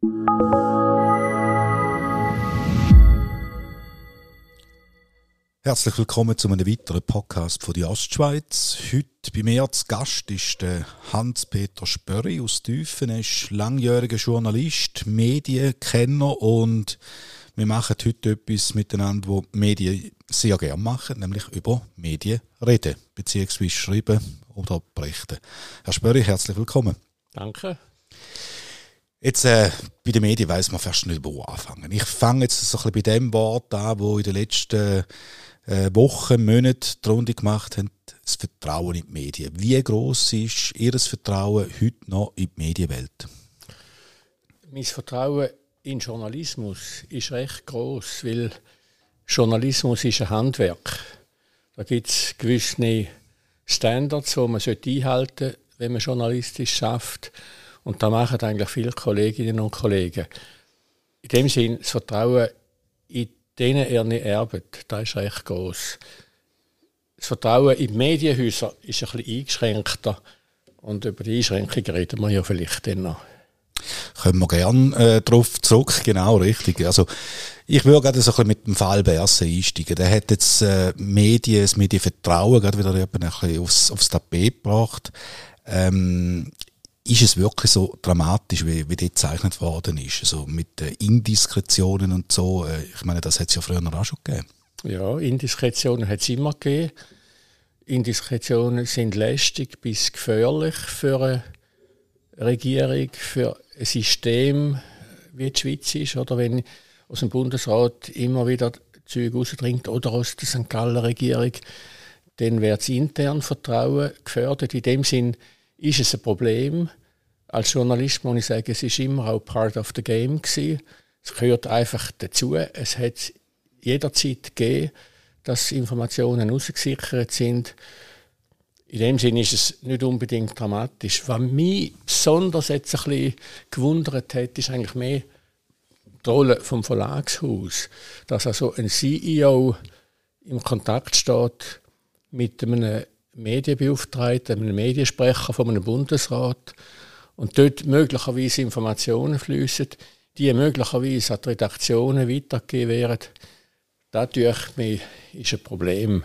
Herzlich willkommen zu einem weiteren Podcast von der Ostschweiz. Heute bei mir zu Gast ist Hans-Peter Spörri aus Tüfen. Er ist langjähriger Journalist, Medienkenner und wir machen heute etwas miteinander, wo Medien sehr gerne machen, nämlich über Medien reden, beziehungsweise schreiben oder berichten. Herr Spörri, herzlich willkommen. Danke. Jetzt, äh, bei den Medien weiß man fast nicht, wo anfangen. Ich fange jetzt so ein bisschen bei dem Wort an, wo in den letzten äh, Wochen, Monaten die Runde gemacht haben, das Vertrauen in die Medien. Wie groß ist Ihr Vertrauen heute noch in die Medienwelt? Mein Vertrauen in Journalismus ist recht groß, weil Journalismus ist ein Handwerk. Da gibt es gewisse Standards, die man einhalten sollte, wenn man journalistisch schafft. Und da machen eigentlich viele Kolleginnen und Kollegen. In dem Sinn, das Vertrauen in denen er nicht erbt, das ist recht groß. Das Vertrauen in die Medienhäuser ist ein bisschen eingeschränkter. Und über die Einschränkungen reden wir ja vielleicht dann noch. Können wir gerne äh, darauf zurück, genau, richtig. Also, ich würde gerade so ein bisschen mit dem Fall Berse einsteigen. Der hat jetzt äh, Medien, das Medienvertrauen gerade wieder ein bisschen aufs, aufs Tapet gebracht. Ähm, ist es wirklich so dramatisch, wie, wie dort gezeichnet worden ist? Also mit äh, Indiskretionen und so. Äh, ich meine, das hat es ja früher auch schon gegeben. Ja, Indiskretionen hat es immer gegeben. Indiskretionen sind lästig bis gefährlich für eine Regierung, für ein System, wie die Schweiz ist. Oder wenn aus dem Bundesrat immer wieder Züge rausdringt oder aus der St. Galler Regierung, dann wird das intern Vertrauen gefördert. In dem Sinn ist es ein Problem. Als Journalist muss ich sagen, es ist immer auch part of the game gewesen. Es gehört einfach dazu. Es hat jederzeit gegeben, dass Informationen rausgesichert sind. In dem Sinne ist es nicht unbedingt dramatisch. Was mich besonders jetzt ein bisschen gewundert hat, ist eigentlich mehr die Rolle vom Verlagshaus. Dass also ein CEO im Kontakt steht mit einem Medienbeauftragten, einem Mediensprecher von einem Bundesrat und dort möglicherweise Informationen fließen, die möglicherweise an die Redaktionen weitergegeben werden, das mich ist ein Problem,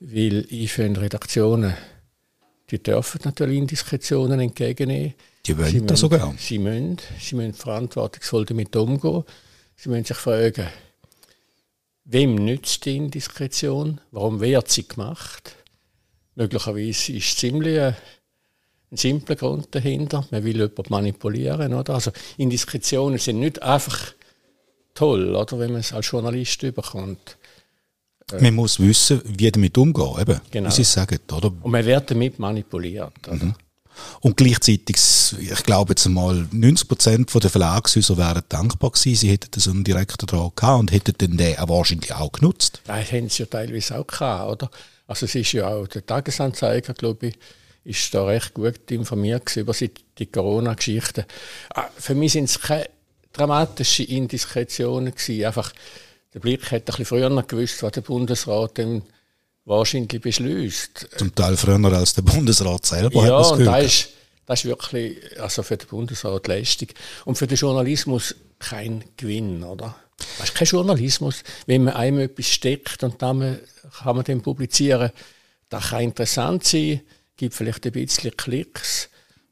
weil ich finde, Redaktionen, die dürfen natürlich Indiskretionen entgegennehmen. Die wollen sie das sogar. Sie müssen, sie müssen verantwortungsvoll damit umgehen. Sie müssen sich fragen, wem nützt die Indiskretion? Warum wird sie gemacht? Möglicherweise ist es ziemlich ein, ein simpler Grund dahinter. Man will jemanden manipulieren. Oder? Also Indiskretionen sind nicht einfach toll, oder, wenn man es als Journalist überkommt. Äh, man muss wissen, wie damit umgehen, eben, genau. wie Sie sagen. Oder? Und man wird damit manipuliert. Mhm. Und gleichzeitig, ich glaube jetzt mal, 90 Prozent der Verlagshäuser wären dankbar gewesen, sie hätten so einen Direktor dran gehabt und hätten den, den wahrscheinlich auch genutzt. Das haben sie ja teilweise auch gehabt, oder? Also es ist ja auch der Tagesanzeiger, glaube ich, ist da recht gut informiert über die Corona-Geschichte. Ah, für mich sind es keine dramatischen Indiskretionen gewesen. Einfach, der Blick hätte ein bisschen früher gewusst, was der Bundesrat dann wahrscheinlich beschließt. Zum Teil früher als der Bundesrat selber. Ja, und das ist, das ist wirklich also für den Bundesrat lästig. Und für den Journalismus kein Gewinn, oder? Das ist kein Journalismus. Wenn man einem etwas steckt und dann kann man dann publizieren, das kann interessant sein, gibt vielleicht ein bisschen Klicks,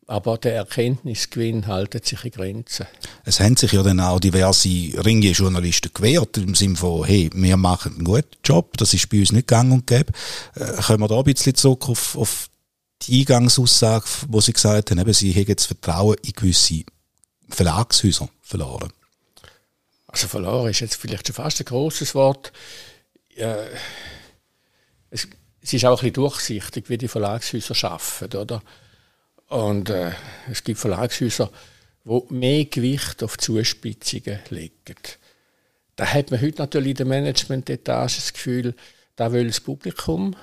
aber der Erkenntnisgewinn haltet sich in Grenzen. Es haben sich ja dann auch diverse ringe Journalisten gewehrt, im Sinne von, hey, wir machen einen guten Job, das ist bei uns nicht gang und gäbe. Äh, können wir da ein bisschen zurück auf, auf die Eingangsaussage, wo Sie gesagt haben, eben, Sie hätten das Vertrauen in gewisse Verlagshäuser verloren? Also verloren ist jetzt vielleicht schon fast ein großes Wort. Ja, es, es, ist auch ein durchsichtig, wie die Verlagshäuser arbeiten, oder? Und äh, es gibt Verlagshäuser, die mehr Gewicht auf Zuspitzungen legen. Da hat man heute natürlich in der Management-Etage das Gefühl, da will das Publikum,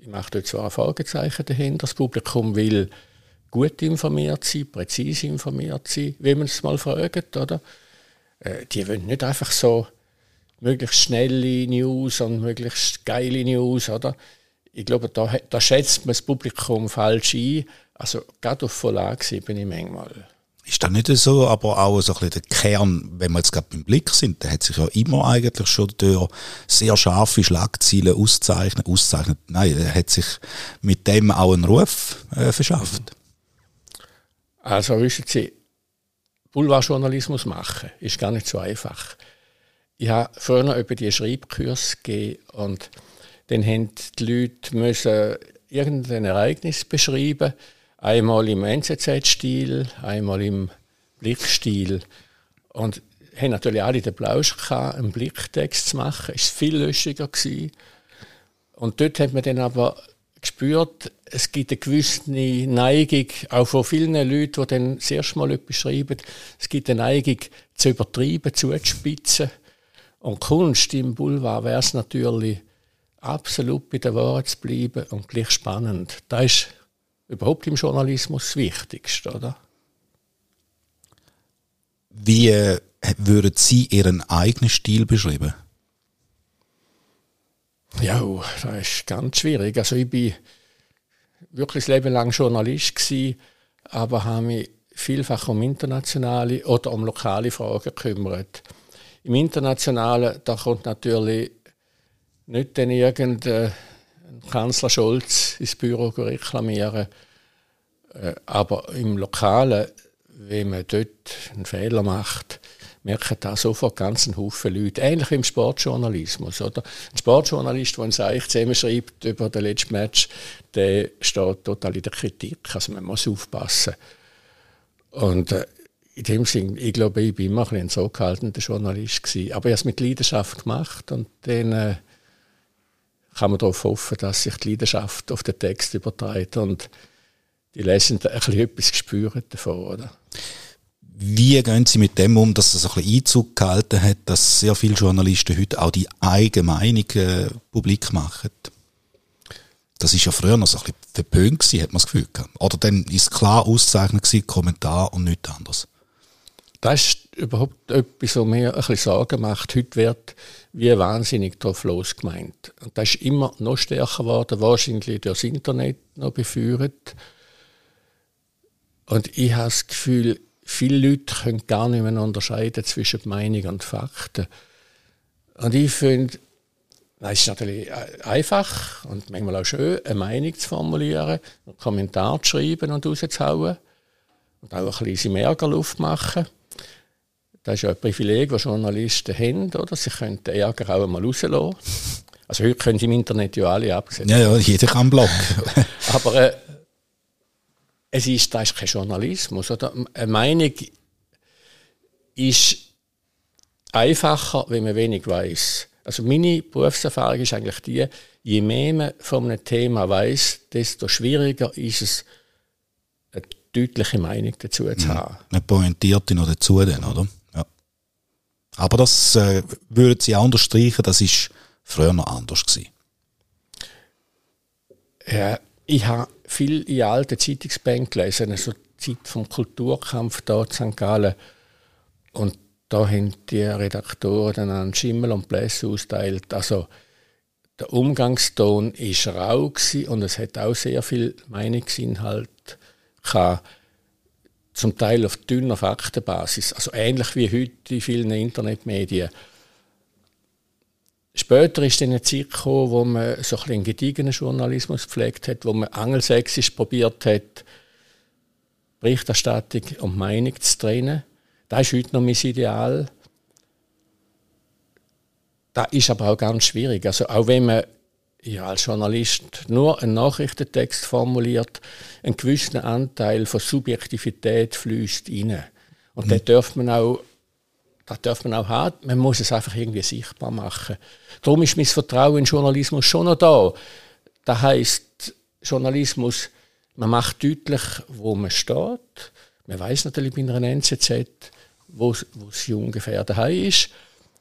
ich mache dort zwar ein Fragezeichen dahinter, das Publikum will gut informiert sein, präzise informiert sein, wie man es mal fragt, oder? Äh, die wollen nicht einfach so möglichst schnelle News und möglichst geile News, oder? Ich glaube, da, da schätzt man das Publikum falsch ein. Also gerade auf Verlagsebene manchmal. Ist das nicht so, aber auch so ein bisschen der Kern, wenn wir jetzt gerade beim Blick sind, der hat sich ja immer eigentlich schon durch sehr scharfe Schlagziele auszeichnet, auszeichnet, nein, er hat sich mit dem auch einen Ruf äh, verschafft. Also wissen Sie, Boulevardjournalismus machen ist gar nicht so einfach. Ich habe früher über die Schreibkurs gegeben und dann haben die Leute müssen irgendein Ereignis beschreiben Einmal im NZZ-Stil, einmal im Blickstil. Und haben natürlich alle den Plausch gehabt, einen Blicktext zu machen. Es war viel lustiger. Gewesen. Und dort hat man dann aber gespürt, es gibt eine gewisse Neigung, auch von vielen Leuten, die dann das erste Mal etwas schreiben, es gibt eine Neigung zu übertreiben, zuzuspitzen. Und Kunst im Boulevard wäre es natürlich, absolut bei der Wahrheit zu bleiben und gleich spannend. Das ist überhaupt im Journalismus das Wichtigste, oder? Wie äh, würden Sie Ihren eigenen Stil beschreiben? Ja, das ist ganz schwierig. Also ich bin wirklich das Leben lang Journalist gewesen, aber habe mich vielfach um internationale oder um lokale Fragen gekümmert. Im Internationalen, da kommt natürlich nicht dann irgendein Kanzler Scholz ins Büro reklamieren. Äh, aber im Lokalen, wenn man dort einen Fehler macht, merken da sofort ganz einen Haufen Leute. Ähnlich wie im Sportjournalismus. Oder? Ein Sportjournalist, der ein Seich zusammenschreibt über den letzten Match, der steht total in der Kritik. Also man muss aufpassen. Und äh, in dem Sinn, ich glaube, ich bin immer ein, ein zurückhaltender Journalist gewesen. Aber ich habe es mit Leidenschaft gemacht und dann äh, kann man darauf hoffen, dass sich die Leidenschaft auf den Text überträgt und die Lesenden ein bisschen etwas spüren davon, oder? Wie gehen Sie mit dem um, dass es ein bisschen Einzug gehalten hat, dass sehr viele Journalisten heute auch die eigene Meinung äh, publik machen? Das ist ja früher noch so ein bisschen verpönt gewesen, hat man das Gefühl gehabt. Oder dann ist klar auszeichnet gewesen, Kommentar und nichts anderes. Das ist überhaupt etwas, was mir ein bisschen Sorgen macht. Heute wird wie wahnsinnig drauf losgemeint. Und das ist immer noch stärker geworden, wahrscheinlich durch das Internet noch beführt. Und ich habe das Gefühl, viele Leute können gar nicht mehr unterscheiden zwischen Meinung und Fakten. Und ich finde, es ist natürlich einfach und manchmal auch schön, eine Meinung zu formulieren, einen Kommentar zu schreiben und rauszuhauen und auch ein bisschen Ärgerluft machen. Das ist ja ein Privileg, das Journalisten haben, oder? Sie können den Ärger auch einmal rauslassen. Also heute können sie im Internet ja alle absetzen. Ja, ja, jeder kann Blog. Aber äh, es ist, das ist kein Journalismus. Oder? Eine Meinung ist einfacher, wenn man wenig weiß. Also meine Berufserfahrung ist eigentlich die, je mehr man von einem Thema weiß, desto schwieriger ist es, eine deutliche Meinung dazu zu mhm. haben. Eine pointierte noch dazu dann, oder? Ja. Aber das äh, würden Sie auch unterstreichen, das ist früher noch anders gewesen. Ja, ich habe viel in alten Zeitungsbänken gelesen, also Zeit vom Kulturkampf da in St. Gallen. Und da haben die Redaktoren dann einen Schimmel und Blässe austeilt. Also der Umgangston war rau und es hat auch sehr viel Meinungsinhalt gehabt, zum Teil auf dünner Faktenbasis. Also ähnlich wie heute in vielen Internetmedien. Später ist dann eine Zeit gekommen, wo man so ein bisschen gediegenen Journalismus gepflegt hat, wo man angelsächsisch probiert hat, Berichterstattung und Meinung zu trennen. Das ist heute noch mein Ideal. Das ist aber auch ganz schwierig. Also auch wenn man ja, als Journalist nur einen Nachrichtentext formuliert, einen gewissen Anteil von Subjektivität fließt rein. Und mhm. den darf man auch das darf man auch haben. Man muss es einfach irgendwie sichtbar machen. Darum ist mein Vertrauen in Journalismus schon noch da. Das heißt, Journalismus, man macht deutlich, wo man steht. Man weiß natürlich bei einer NZZ, wo, wo sie ungefähr daheim ist.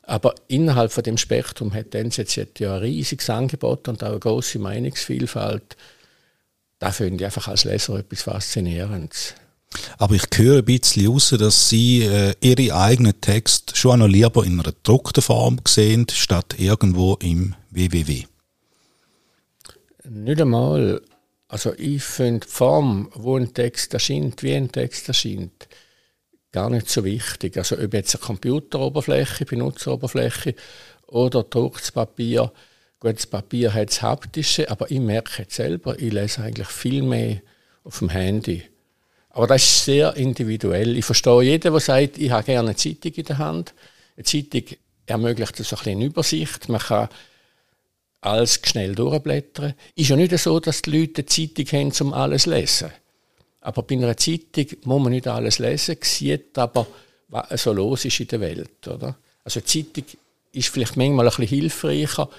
Aber innerhalb von dem Spektrum hat die NZZ ja ein riesiges Angebot und auch eine große Meinungsvielfalt. Da finde ich einfach als Leser etwas Faszinierendes. Aber ich höre ein bisschen raus, dass Sie äh, Ihre eigenen Texte schon noch lieber in einer gedruckten Form sehen, statt irgendwo im WWW. Nicht einmal. Also ich finde die Form, wo ein Text erscheint, wie ein Text erscheint, gar nicht so wichtig. Also ob jetzt eine Computeroberfläche, Benutzeroberfläche oder drucktes Papier. Gut, das Papier hat das Haptische, aber ich merke jetzt selber, ich lese eigentlich viel mehr auf dem Handy. Aber das ist sehr individuell. Ich verstehe jeden, der sagt, ich habe gerne eine Zeitung in der Hand. Eine Zeitung ermöglicht so ein eine Übersicht. Man kann alles schnell durchblättern. Ist ja nicht so, dass die Leute eine Zeitung haben, um alles zu lesen. Aber bei einer Zeitung muss man nicht alles lesen, sieht aber, was so los ist in der Welt. Oder? Also eine Zeitung ist vielleicht manchmal ein bisschen hilfreicher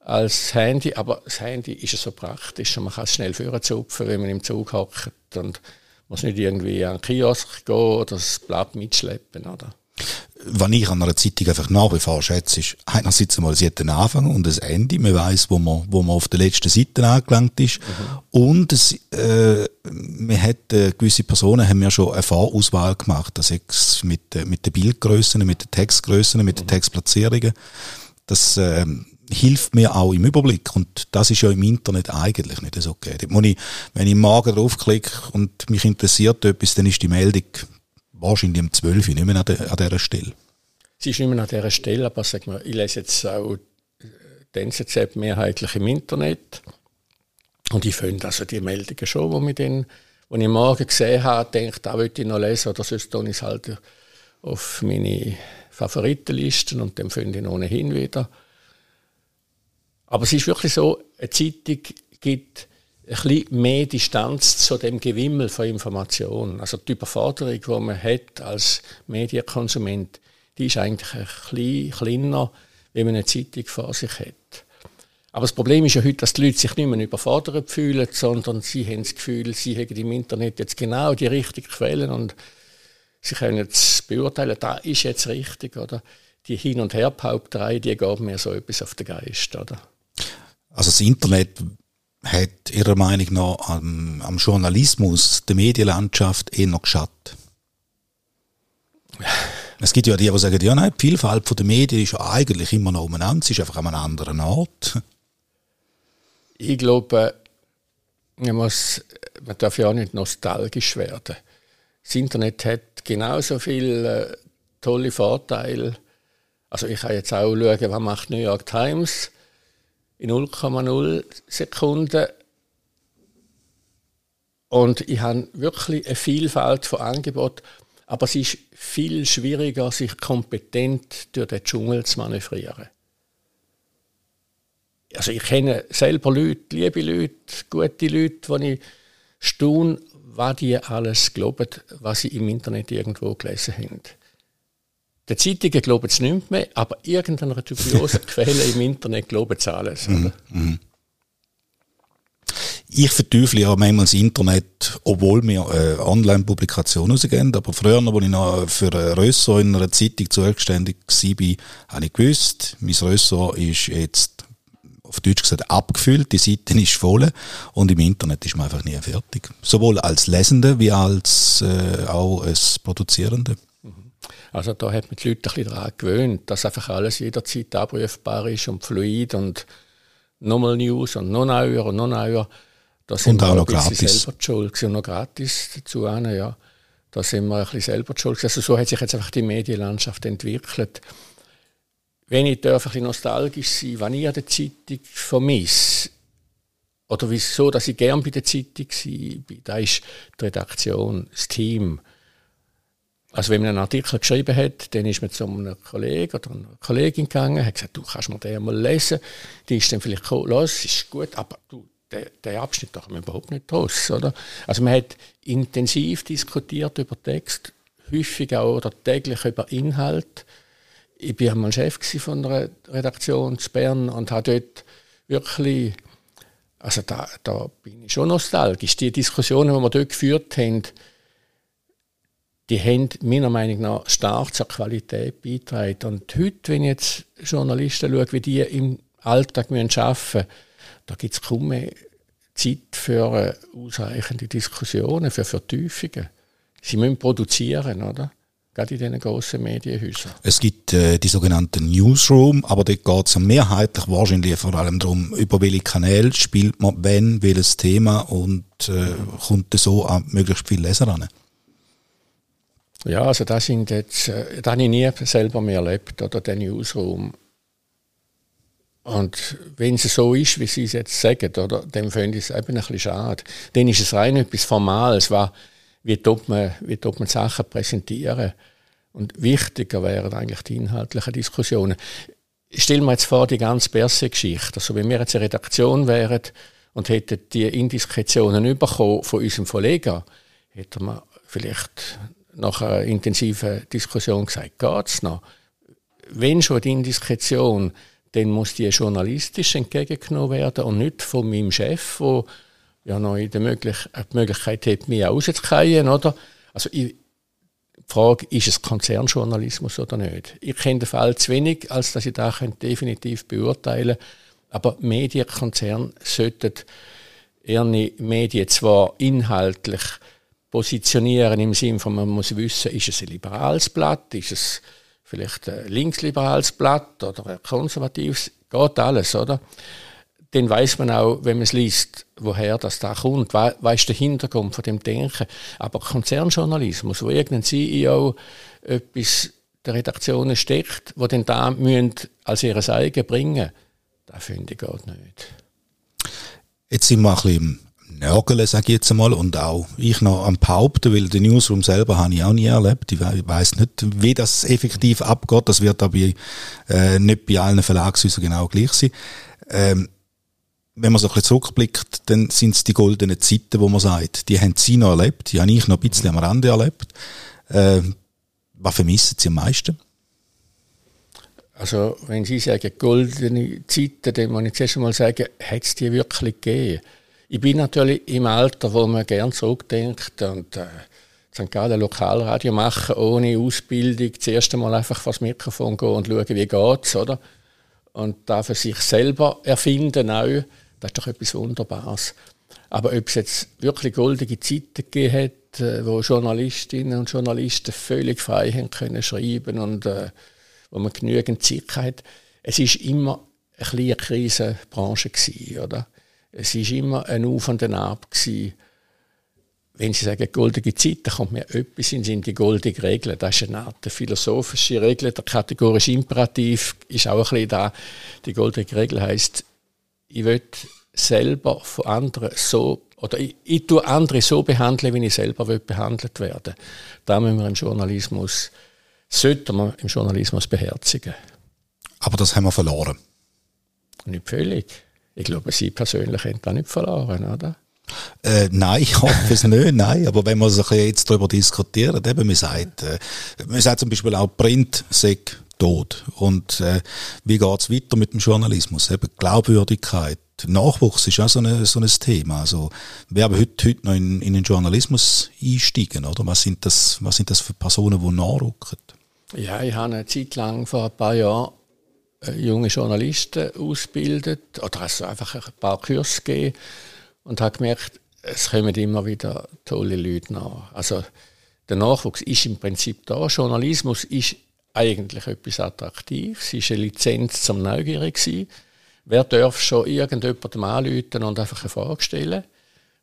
als das Handy, aber das Handy ist so praktisch und man kann es schnell vorzupfen, wenn man im Zug hockt und muss nicht irgendwie an den Kiosk gehen oder das Blatt mitschleppen. Oder? was ich an einer Zeitung einfach nach wie vor schätze, ist einerseits einmal, sie hat einen Anfang und ein Ende. Man weiß, wo man, wo man auf der letzten Seite angelangt ist. Mhm. Und es, äh, man hat, äh, gewisse Personen haben ja schon eine Vorauswahl gemacht. Das ist mit, äh, mit den Bildgrößen, mit den Textgrößen, mit den mhm. Textplatzierungen. Das, äh, hilft mir auch im Überblick. Und das ist ja im Internet eigentlich nicht so gegeben. Ich, wenn ich morgen draufklicke und mich interessiert etwas, dann ist die Meldung wahrscheinlich um 12 Uhr, nicht mehr an, der, an dieser Stelle. Sie ist nicht mehr an dieser Stelle, aber sag mal, ich lese jetzt auch die NZZ mehrheitlich im Internet. Und ich finde also die Meldungen schon, die, mich dann, die ich morgen gesehen habe, denke, da würde ich noch lesen, oder sonst tue ich es halt auf meine Favoritenlisten und dann finde ich ohnehin wieder. Aber es ist wirklich so, eine Zeitung gibt ein bisschen mehr Distanz zu dem Gewimmel von Informationen. Also die Überforderung, die man hat als Medienkonsument, die ist eigentlich ein bisschen kleiner, wenn man eine Zeitung vor sich hat. Aber das Problem ist ja heute, dass die Leute sich nicht mehr überfordert fühlen, sondern sie haben das Gefühl, sie haben im Internet jetzt genau die richtigen Quellen und sie können es beurteilen, da ist jetzt richtig, oder? Die Hin- und Herbehaupterei, die geht mir so etwas auf den Geist, oder? Also das Internet hat Ihrer Meinung nach am, am Journalismus, der Medienlandschaft eher noch geschadet? Es gibt ja die, die sagen, ja, nein, die Vielfalt der Medien ist eigentlich immer noch umeinander, sie ist einfach an einem anderen Ort. Ich glaube, man, muss, man darf ja auch nicht nostalgisch werden. Das Internet hat genauso viele äh, tolle Vorteile. Also ich kann jetzt auch schauen, was macht New York Times in 0,0 Sekunden. Und ich habe wirklich eine Vielfalt von Angeboten, aber es ist viel schwieriger, sich kompetent durch den Dschungel zu manövrieren. Also ich kenne selber Leute, liebe Leute, gute Leute, die ich staune, was die alles glauben, was sie im Internet irgendwo gelesen haben. Die Zeitungen glauben es nicht mehr, aber irgendeiner dubiosen Quelle im Internet glauben es alles. Mhm, mhm. Ich verteufle ja manchmal das Internet, obwohl wir äh, Online-Publikationen rausgeben. Aber früher, als ich noch für ein Ressort in einer Zeitung zuständig war, habe ich gewusst, mein Ressort ist jetzt auf Deutsch gesagt abgefüllt, die Seite ist voll und im Internet ist man einfach nie fertig. Sowohl als Lesende wie als äh, auch als Produzierende. Also da hat man die Leute ein bisschen daran gewöhnt, dass einfach alles jederzeit abrufbar ist und fluid und nochmal News und noch neuer und noch neuer. Da sind und auch noch gratis. selber schuld und noch gratis dazu. Ja. Da sind wir ein bisschen selber schuld. Also so hat sich jetzt einfach die Medienlandschaft entwickelt. Wenn ich darf, ein bisschen nostalgisch sein, wenn ich an der Zeitung vermisse, oder wieso, dass ich gern bei der Zeitung war, da ist die Redaktion, das Team, also wenn man einen Artikel geschrieben hat, dann ist man zu einem Kollegen oder einer Kollegin gegangen, hat gesagt, du kannst mir den mal lesen. Die ist dann vielleicht gekommen, los, ist gut, aber du, der, der Abschnitt da man überhaupt nicht raus, oder? Also man hat intensiv diskutiert über Text, häufig auch oder täglich über Inhalt. Ich war einmal Chef von einer Redaktion in Bern und habe dort wirklich, also da, da bin ich schon nostalgisch. Die Diskussionen, die wir dort geführt haben, die haben meiner Meinung nach stark zur Qualität beitragen. Und heute, wenn ich jetzt Journalisten schaue, wie die im Alltag arbeiten müssen, da gibt es kaum mehr Zeit für äh, ausreichende Diskussionen, für Vertiefungen. Sie müssen produzieren, oder? Gerade in diesen grossen Medienhäusern. Es gibt äh, die sogenannten Newsroom, aber dort geht es mehrheitlich wahrscheinlich vor allem darum, über welche Kanäle spielt man wenn, welches Thema und äh, kommt so an möglichst viele Leser ran. Ja, also das sind jetzt, äh, das habe ich nie selber mehr erlebt, oder den Newsroom. Und wenn es so ist, wie Sie es jetzt sagen, oder, dann finde ich es eben ein bisschen schade. Dann ist es rein etwas Formales, war, wie tut man, wie tut man Sachen präsentieren. Und wichtiger wären eigentlich die inhaltlichen Diskussionen. Stellen wir jetzt vor, die ganze Berse-Geschichte. Also, wenn wir jetzt eine Redaktion wären und hätten die Indiskretionen bekommen von unserem Verleger, hätten wir vielleicht nach einer intensiven Diskussion gesagt, geht es noch? Wenn schon die Indiskretion, dann muss die journalistisch entgegengenommen werden und nicht von meinem Chef, der ja noch Möglich die Möglichkeit hat, mich rauszukriegen, oder? Also ich, die Frage, ist es Konzernjournalismus oder nicht? Ich kenne den Fall zu wenig, als dass ich da definitiv beurteilen könnte. Aber Medienkonzerne sollten ihre Medien zwar inhaltlich positionieren im Sinne von, man muss wissen, ist es ein liberales Blatt, ist es vielleicht ein linksliberales Blatt oder ein konservatives, geht alles, oder? Dann weiß man auch, wenn man es liest, woher das da kommt, weiß der Hintergrund von dem Denken. Aber Konzernjournalismus, wo irgendein CEO etwas der Redaktionen steckt, wo dann da als ihres eigen bringen, das finde ich geht nicht. Jetzt sind wir ein bisschen Nörgeln, sage ich jetzt einmal, und auch ich noch am Behaupten, weil den Newsroom selber habe ich auch nie erlebt. Ich weiß nicht, wie das effektiv abgeht. Das wird aber äh, nicht bei allen Verlagshäusern genau gleich sein. Ähm, wenn man so ein bisschen zurückblickt, dann sind es die goldenen Zeiten, wo man sagt, die haben sie noch erlebt, die habe ich noch ein bisschen am Rande erlebt. Äh, was vermissen sie am meisten? Also, wenn Sie sagen, goldene Zeiten, dann muss ich zuerst einmal sagen, hat es die wirklich gegeben? Ich bin natürlich im Alter, wo man gern zurückdenkt und äh, St. Gallen Lokalradio machen, ohne Ausbildung, zuerst einmal einfach vor das Mikrofon gehen und schauen, wie geht's, oder? Und da für sich selber erfinden auch, das ist doch etwas Wunderbares. Aber ob es jetzt wirklich goldige Zeiten gegeben hat, äh, wo Journalistinnen und Journalisten völlig frei haben können schreiben und äh, wo man genügend Zeit hat, es ist immer eine kleine Krisenbranche gewesen, oder? Es war immer ein Auf und ein Ab. Gewesen. Wenn Sie sagen goldige Zeit, dann kommt mir etwas in Sinn, die goldige Regel. Das ist eine Art philosophische Regel. Der kategorische Imperativ ist auch ein bisschen da. Die goldige Regel heißt, ich will selber von anderen so oder ich, ich tue andere so behandeln, wie ich selber will behandelt werden. Da müssen wir im Journalismus, sollte man im Journalismus beherzigen. Aber das haben wir verloren. Nicht völlig. Ich glaube, Sie persönlich haben da nicht verloren, oder? Äh, nein, ich hoffe es nicht, nein. Aber wenn sich jetzt darüber diskutiert, eben, man sagt, äh, man sagt zum Beispiel auch Print sei tot. Und äh, wie geht's weiter mit dem Journalismus? Eben Glaubwürdigkeit. Nachwuchs ist auch so, eine, so ein Thema. Also, wer aber heute, heute noch in, in den Journalismus einsteigen, oder? Was sind das, was sind das für Personen, die nachrücken? Ja, ich habe eine Zeit lang, vor ein paar Jahren, junge Journalisten ausbildet oder also einfach ein paar Kurse gegeben und habe gemerkt, es kommen immer wieder tolle Leute nach. Also der Nachwuchs ist im Prinzip da. Journalismus ist eigentlich etwas Attraktives. Es ist eine Lizenz zum Neugierig sein. Wer darf schon irgendjemandem anrufen und einfach eine Frage stellen?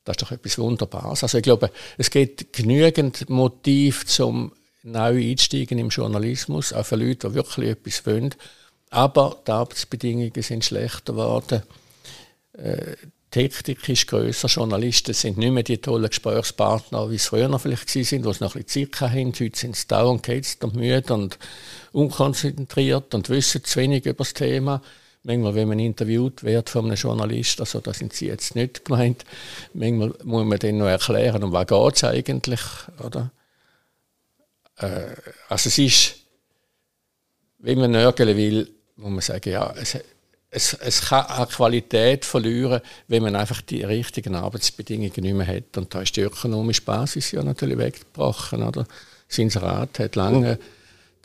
Das ist doch etwas Wunderbares. Also ich glaube, es gibt genügend Motiv zum neu einsteigen im Journalismus, auch für Leute, die wirklich etwas wollen. Aber die Arbeitsbedingungen sind schlechter geworden. Äh, die Hektik ist grösser. Journalisten sind nicht mehr die tollen Gesprächspartner, wie es früher noch vielleicht waren, wo sie noch ein bisschen Zeit hatten. Heute sind sie dauernd gehetzt und müde und unkonzentriert und wissen zu wenig über das Thema. Manchmal, wenn man interviewt wird von einem Journalist, also da sind Sie jetzt nicht gemeint, manchmal muss man dann noch erklären, um was geht es eigentlich, oder? Äh, also es ist, wenn man nörgeln will, muss man sagen, ja, es, es, es kann an Qualität verlieren, wenn man einfach die richtigen Arbeitsbedingungen nicht mehr hat. Und da ist die ökonomische Basis ja natürlich weggebrochen. Oder? Das Inserat hat lange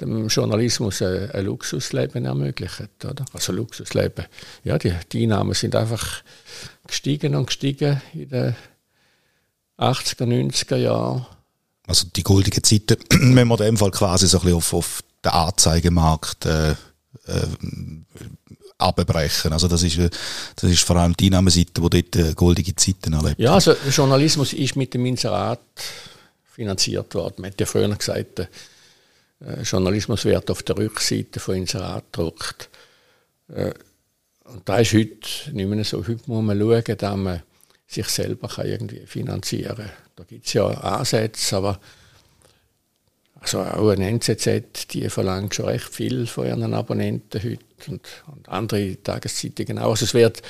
dem Journalismus ein, ein, Luxusleben ermöglicht. Oder? Also Luxusleben. Ja, die, die Einnahmen sind einfach gestiegen und gestiegen in den 80er, 90er Jahren. Also die goldige Zeiten, wenn man in dem Fall quasi so ein bisschen auf, auf den Anzeigemarkt äh, abbrechen. Also das ist, das ist vor allem die Einnahmeseite, die dort äh, goldige Zeiten erlebt. Ja, also Journalismus ist mit dem Inserat finanziert worden. Man hat ja früher gesagt, äh, Journalismus wird auf der Rückseite von Inserat gedruckt. Äh, und da ist heute nicht mehr so. Heute muss man schauen, dass man sich selber kann irgendwie finanzieren kann. Da gibt es ja Ansätze, aber also auch ein NZZ, die verlangt schon recht viel von ihren Abonnenten heute und, und andere Tageszeitungen auch. Also es wird,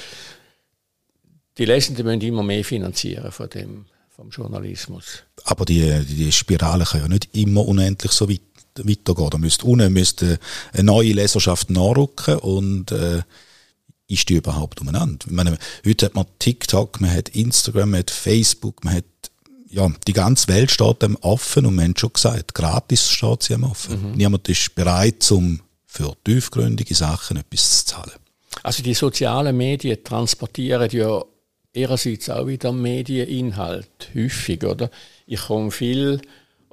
die Lesenden müssen immer mehr finanzieren von dem, vom Journalismus. Aber die, die Spirale kann ja nicht immer unendlich so weit, weitergehen. Da müsste unten müsste eine neue Leserschaft nachrücken und äh, ist die überhaupt umeinander? Ich meine, heute hat man TikTok, man hat Instagram, man hat Facebook, man hat ja, die ganze Welt steht dem offen und man hat schon gesagt, gratis steht sie am offen. Mhm. Niemand ist bereit, um für tiefgründige Sachen etwas zu zahlen. Also die sozialen Medien transportieren ja ihrerseits auch wieder Medieninhalt, häufig, oder? Ich komme viel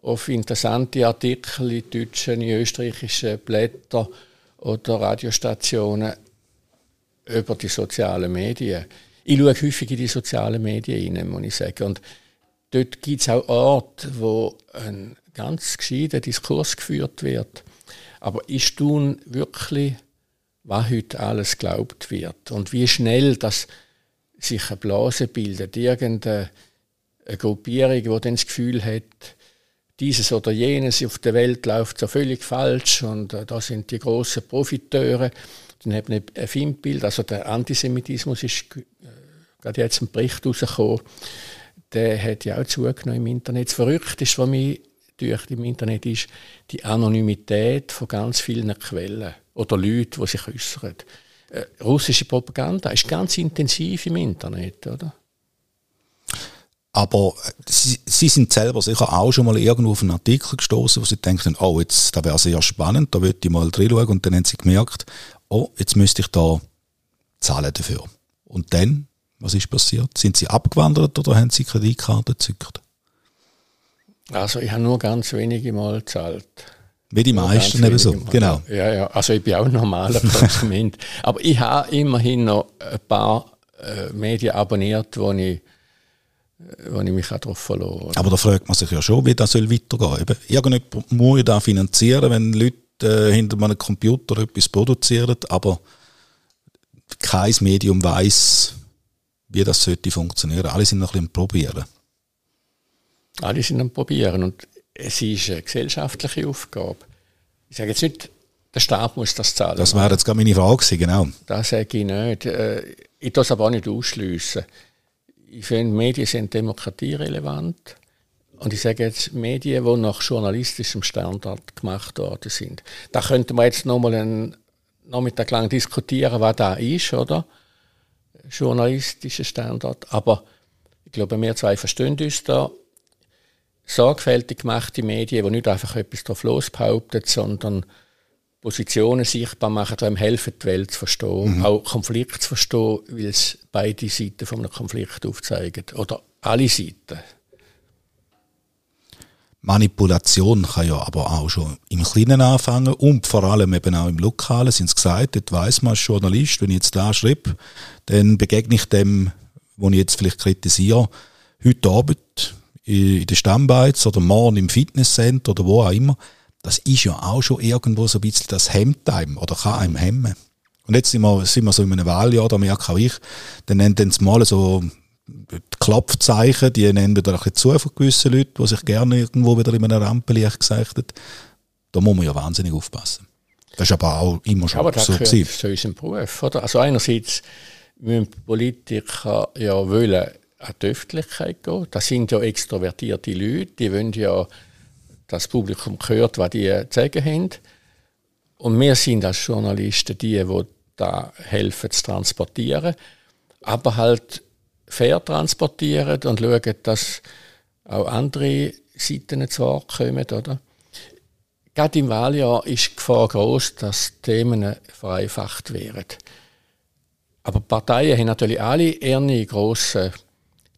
auf interessante Artikel in deutschen, in österreichischen Blättern oder Radiostationen über die sozialen Medien. Ich schaue häufig in die sozialen Medien rein, muss ich sagen. Und dort gibt es auch Orte, wo ein ganz gescheiter Diskurs geführt wird. Aber ist tun wirklich, was heute alles geglaubt wird und wie schnell das sich eine Blase bildet, irgendeine Gruppierung, die dann das Gefühl hat, dieses oder jenes auf der Welt läuft so völlig falsch und äh, da sind die großen Profiteure. Dann hat man ein Filmbild, also der Antisemitismus ist äh, gerade jetzt ein Bericht rausgekommen, der hat ja auch zugenommen im Internet. Das Verrückte ist, was mich durch im Internet ist, die Anonymität von ganz vielen Quellen oder Leuten, die sich äußern. Äh, russische Propaganda ist ganz intensiv im Internet, oder? Aber äh, Sie, Sie, sind selber sicher auch schon mal irgendwo auf einen Artikel gestoßen, wo Sie denken, oh, jetzt, da wäre sehr spannend, da würde ich mal drin schauen und dann haben Sie gemerkt, oh, jetzt müsste ich da zahlen dafür. Und dann, was ist passiert? Sind Sie abgewandert oder haben Sie Kreditkarte gezückt? Also ich habe nur ganz wenige Mal gezahlt. Wie die meisten eben so, genau. Ja, ja, also ich bin auch ein normaler Konsument. Aber ich habe immerhin noch ein paar äh, Medien abonniert, wo ich, wo ich mich auch darauf verloren Aber da fragt man sich ja schon, wie das soll weitergehen soll. Irgendjemand muss ja da finanzieren, wenn Leute äh, hinter einem Computer etwas produzieren, aber kein Medium weiß, wie das sollte funktionieren. Alle sind noch ein bisschen am Probieren. Alle sind am Probieren und es ist eine gesellschaftliche Aufgabe. Ich sage jetzt nicht, der Staat muss das zahlen. Das wäre jetzt gerade meine Frage genau. Das sage ich nicht. Äh, ich das aber auch nicht ausschliessen. Ich finde, Medien sind demokratierelevant. Und ich sage jetzt, Medien, die nach journalistischem Standard gemacht worden sind. Da könnte man jetzt nochmal einen Nachmittag lang diskutieren, was da ist, oder? Journalistischer Standard. Aber ich glaube, wir zwei verstehen uns da sorgfältig gemachte Medien, die nicht einfach etwas drauf losbehaupten, sondern Positionen sichtbar machen, die einem helfen, die Welt zu verstehen, mhm. auch Konflikte zu verstehen, weil es beide Seiten von einem Konflikt aufzeigen. Oder alle Seiten. Manipulation kann ja aber auch schon im Kleinen anfangen und vor allem eben auch im Lokalen, sind es gesagt, dort weiss man als Journalist, wenn ich jetzt da schreibe, dann begegne ich dem, wo ich jetzt vielleicht kritisiere, heute Abend in der Stammbeiz oder morgen im Fitnesscenter oder wo auch immer, das ist ja auch schon irgendwo so ein bisschen das hemmt einem oder kann einem hemmen. Und jetzt sind wir, sind wir so in einem Wahljahr, da merke auch ich, dann nennen sie mal so Klopfzeichen, die nennen wieder ein bisschen zu von gewissen Leuten, die sich gerne irgendwo wieder in einer Rampenlicht gesagt Da muss man ja wahnsinnig aufpassen. Das ist aber auch immer schon aber das so gewesen. zu unserem Beruf, oder? Also einerseits müssen Politiker ja wollen an die Öffentlichkeit gehen. Das sind ja extrovertierte Leute, die wollen ja, dass das Publikum hört, was die zu sagen haben. Und wir sind als Journalisten die, die da helfen zu transportieren, aber halt fair transportieren und schauen, dass auch andere Seiten zu Wort kommen, oder? Gerade im Wahljahr ist die Gefahr groß, dass Themen vereinfacht werden. Aber Parteien haben natürlich alle ihre grossen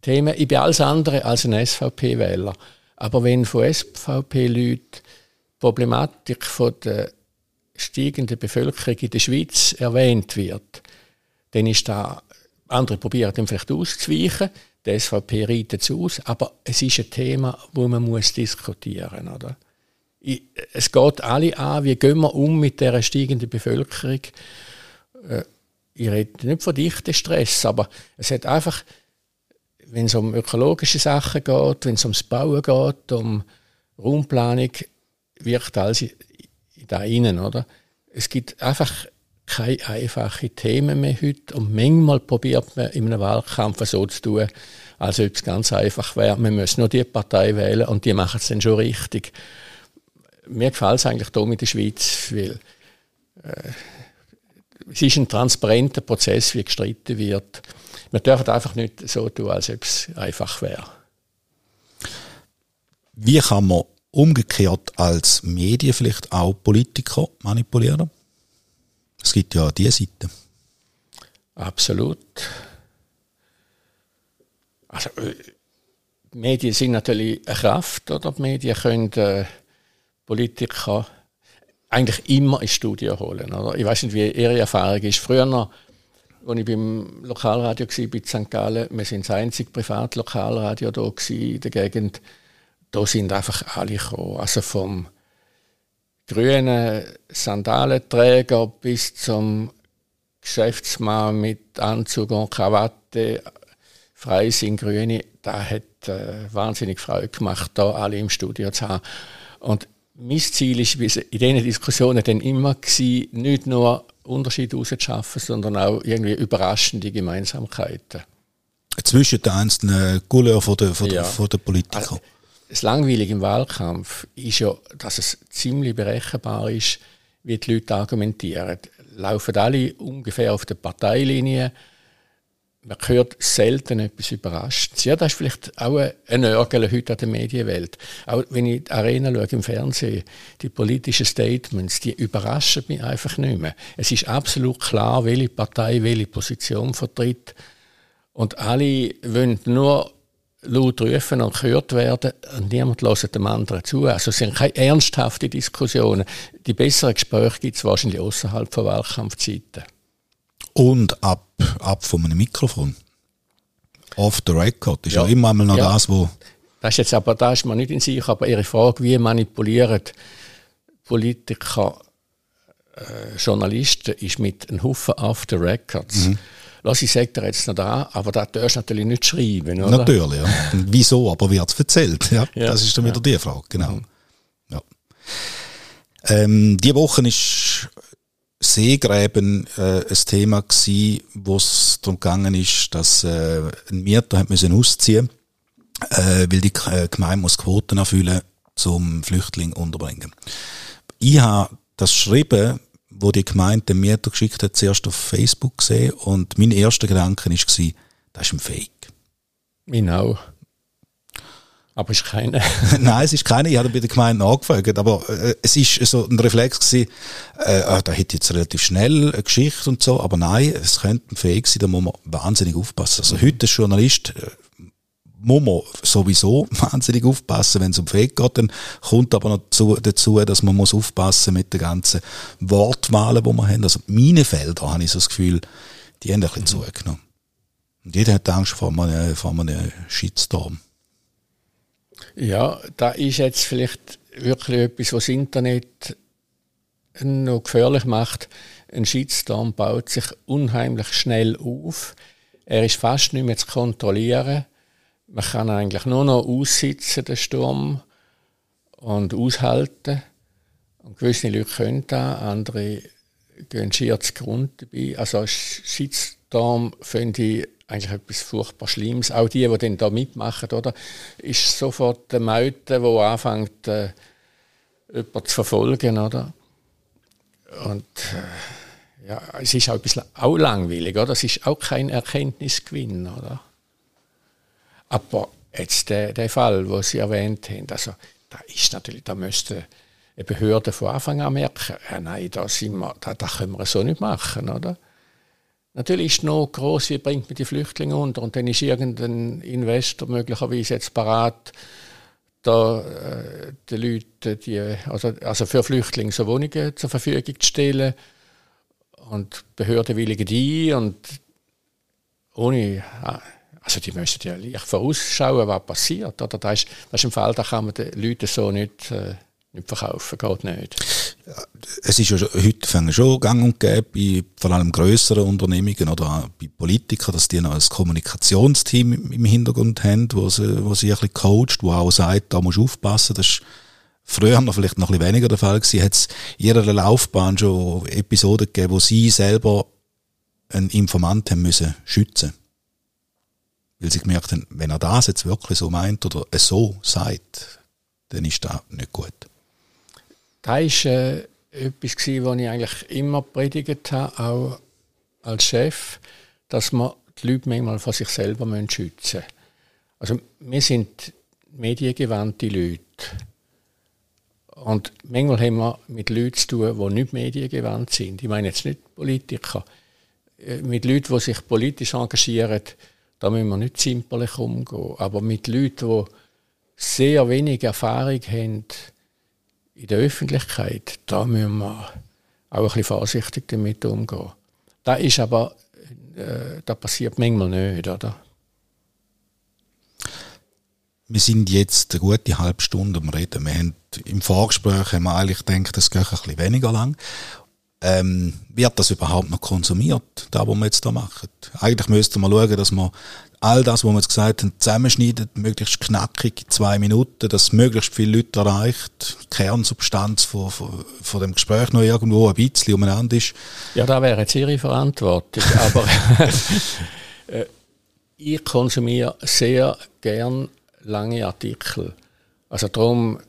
Themen. Ich bin alles andere als ein SVP-Wähler. Aber wenn von SVP-Leuten die Problematik von der steigenden Bevölkerung in der Schweiz erwähnt wird, dann ist da andere probieren dann vielleicht auszuweichen. Die SVP reitet es aus. Aber es ist ein Thema, wo man muss diskutieren muss. Es geht alle an, wie gehen wir um mit der steigenden Bevölkerung. Äh, ich rede nicht von dichten Stress, aber es hat einfach, wenn es um ökologische Sachen geht, wenn es ums Bauen geht, um Raumplanung, wirkt alles da rein, oder? Es gibt einfach keine einfachen Themen mehr heute und manchmal probiert man in einem Wahlkampf so zu tun, als ob es ganz einfach wäre. Man muss nur die Partei wählen und die machen es dann schon richtig. Mir gefällt es eigentlich hier in der Schweiz, weil äh, es ist ein transparenter Prozess, wie gestritten wird. Wir dürfen einfach nicht so tun, als ob es einfach wäre. Wie kann man umgekehrt als Medien vielleicht auch Politiker manipulieren? Es gibt ja diese Seite. Absolut. Also, äh, Medien sind natürlich eine Kraft, oder? Die Medien können äh, Politiker eigentlich immer ins Studio holen. Oder? Ich weiß nicht, wie Ihre Erfahrung ist. Früher, noch, als ich beim Lokalradio war, bei St. Gallen, wir sind das einzige Privatlokalradio da in der Gegend, da sind einfach alle gekommen. Also vom grünen Sandalenträger bis zum Geschäftsmann mit Anzug und Krawatte, Freising Grüne, da hat äh, wahnsinnig Freude gemacht, da alle im Studio zu haben. Und mein Ziel ist in diesen Diskussionen dann immer gewesen, nicht nur Unterschiede herauszuschaffen, sondern auch irgendwie überraschende Gemeinsamkeiten. Zwischen den einzelnen Couleur von der, von, ja. von der Politiker. Also, das Langweilige im Wahlkampf ist ja, dass es ziemlich berechenbar ist, wie die Leute argumentieren. Laufen alle ungefähr auf der Parteilinie man hört selten etwas Überraschendes. Ja, das ist vielleicht auch ein Nörgel heute an der Medienwelt. Auch wenn ich die Arena schaue im Fernsehen, die politischen Statements, die überraschen mich einfach nicht mehr. Es ist absolut klar, welche Partei welche Position vertritt. Und alle wollen nur laut rufen und gehört werden und niemand hört dem anderen zu. Also es sind keine ernsthaften Diskussionen. Die besseren Gespräche gibt es wahrscheinlich außerhalb von Wahlkampfzeiten und ab, ab von einem Mikrofon. Off the record ist ja, ja immer einmal noch ja. das, wo. Das ist jetzt aber, da ist man nicht in sich, aber Ihre Frage, wie manipulieren Politiker, äh, Journalisten, ist mit einem Haufen Off the Records. Mhm. Lass ich sage dir jetzt noch da, aber da darfst du natürlich nicht schreiben, oder? Natürlich, ja. Wieso, aber wird es erzählt? Ja, ja, das ist dann wieder die Frage, genau. Mhm. Ja. Ähm, die Woche ist Seegräben äh, ein Thema gewesen, wo es darum gegangen ist, dass äh, ein Mieter hat müssen ausziehen äh, weil die äh, Gemeinde muss Quoten erfüllen zum Flüchtling unterbringen. Ich habe das Schreiben, wo die Gemeinde Mieter geschickt hat, zuerst auf Facebook gesehen und mein erster Gedanke war, das ist ein Fake. Mein auch. Aber es ist keine. Nein, es ist keine. Ich habe bei der Gemeinde angefragt. Aber äh, es ist so ein Reflex gewesen, äh, ah, da hätte jetzt relativ schnell eine Geschichte und so. Aber nein, es könnte ein Fake sein, da muss man wahnsinnig aufpassen. Also heute als Journalist äh, muss man sowieso wahnsinnig aufpassen, wenn es um Fake geht. Dann kommt aber noch dazu, dazu dass man muss aufpassen mit den ganzen Wortwahlen, die wir haben. Also meine Felder, habe ich so das Gefühl, die haben ein bisschen mhm. zugenommen. Und jeder hat Angst vor einem, vor einem Shitstorm. Ja, da ist jetzt vielleicht wirklich etwas, was das Internet noch gefährlich macht. Ein Shitstorm baut sich unheimlich schnell auf. Er ist fast nicht mehr zu kontrollieren. Man kann eigentlich nur noch aussitzen, den Sturm, und aushalten. Und gewisse Leute können das, andere gehen schier zu Grund dabei. Also Shitstorm finde ich eigentlich etwas furchtbar Schlimmes. Auch die, die dann da mitmachen, oder, ist sofort der Meute, der anfängt, äh, jemanden zu verfolgen, oder? Und äh, ja, es ist auch ein bisschen auch langweilig, oder? Es ist auch kein Erkenntnisgewinn, oder? Aber jetzt der, der Fall, wo Sie erwähnt haben, also da ist natürlich, da müsste eine Behörde von Anfang an merken, ja, nein, da, sind wir, da, da können wir so nicht machen, oder? Natürlich ist noch groß, wie bringt man die Flüchtlinge unter und dann ist irgendein Investor möglicherweise jetzt parat, da äh, den Leuten die, also, also für Flüchtlinge so Wohnungen zur Verfügung zu stellen und Behörden willigen die und ohne, also die müssen ja leicht vorausschauen, was passiert. Oder? Das, ist, das ist ein Fall, da kann man den Leuten so nicht, äh, nicht verkaufen, geht nicht. Es ist ja heute schon gang und gäbe bei vor allem größeren Unternehmungen oder bei Politikern, dass die noch ein Kommunikationsteam im Hintergrund haben, wo sie, wo sie ein bisschen coacht, wo auch sagt, da musst du aufpassen, das ist früher noch vielleicht noch ein bisschen weniger der Fall gewesen, hat es in ihrer Laufbahn schon Episoden gegeben, wo sie selber einen Informant haben müssen schützen. Weil sie gemerkt haben, wenn er das jetzt wirklich so meint oder so sagt, dann ist das nicht gut. Das war äh, etwas, was ich eigentlich immer predigt habe, auch als Chef, dass man die Leute manchmal von sich selber schützen müssen. Also wir sind mediengewandte Leute. Und manchmal haben wir mit Leuten zu tun, die nicht mediengewandt sind. Ich meine jetzt nicht Politiker. Äh, mit Leuten, die sich politisch engagieren, da müssen wir nicht zimperlich umgehen. Aber mit Leuten, die sehr wenig Erfahrung haben in der Öffentlichkeit, da müssen wir auch ein bisschen vorsichtig damit umgehen. Das ist aber, äh, das passiert manchmal nicht, oder? Wir sind jetzt eine gute halbe Stunde am Reden. Wir haben im Vorgespräch haben wir eigentlich gedacht, das geht ein bisschen weniger lang. Ähm, wird das überhaupt noch konsumiert, da was wir jetzt da machen? Eigentlich müsste man schauen, dass man all das, was wir jetzt gesagt haben, zusammenschneidet, möglichst knackig, zwei Minuten, dass möglichst viele Leute erreicht, die Kernsubstanz von, von, von dem Gespräch noch irgendwo ein bisschen umeinander ist. Ja, da wäre jetzt Ihre Verantwortung, aber äh, ich konsumiere sehr gern lange Artikel. Also darum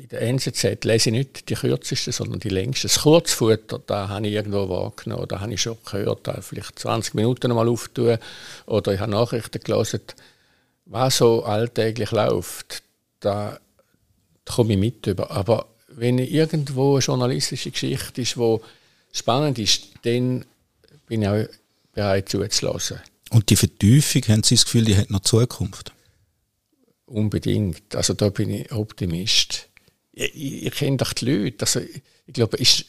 in der NZZ lese ich nicht die kürzesten, sondern die längsten. Das Kurzfutter, da habe ich irgendwo wahrgenommen, da habe ich schon gehört, da vielleicht 20 Minuten mal auftun oder ich habe Nachrichten gelesen, was so alltäglich läuft, da komme ich mit über. Aber wenn irgendwo eine journalistische Geschichte ist, die spannend ist, dann bin ich auch bereit zuzulassen. Und die Vertiefung, haben Sie das Gefühl, die hat noch Zukunft? Unbedingt. Also da bin ich Optimist ich, ich kenne doch die Leute. Also, ich glaube, ich,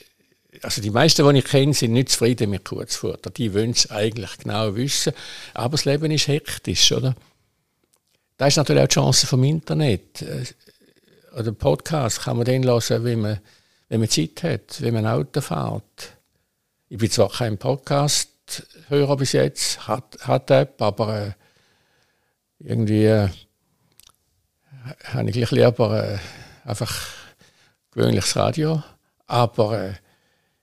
also die meisten, die ich kenne, sind nicht zufrieden mit Kurzfutter. Die wollen es eigentlich genau wissen. Aber das Leben ist hektisch, oder? Da ist natürlich auch die Chance vom Internet. Äh, oder Podcast kann man den hören, wenn man, wenn man Zeit hat, wenn man Auto fährt. Ich bin zwar kein Podcast-Hörer bis jetzt, hat, hat App, aber äh, irgendwie äh, habe ich lieber äh, einfach gewöhnliches Radio. Aber äh,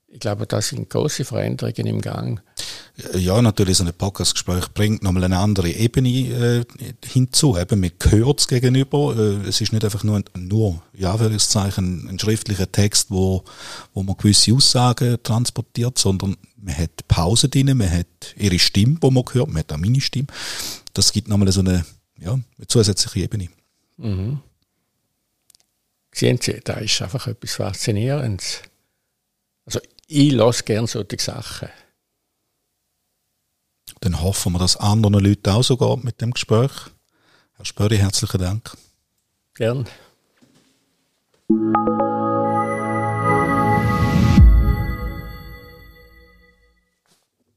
ich glaube, da sind große Veränderungen im Gang. Ja, natürlich, so ein Podcast-Gespräch bringt nochmal eine andere Ebene äh, hinzu. Eben, man hört es gegenüber. Äh, es ist nicht einfach nur, ein, nur ja, ein, ein schriftlicher Text, wo, wo man gewisse Aussagen transportiert, sondern man hat Pause drin, man hat ihre Stimme, die man hört, man hat auch meine Stimme. Das gibt nochmal so eine, ja, eine zusätzliche Ebene. Mhm. Sehen Sie, da ist einfach etwas Faszinierendes. Also ich lasse gerne solche Sachen. Dann hoffen wir, dass anderen Leuten auch so geht mit dem Gespräch. Herr Spöri, herzlichen Dank. Gern.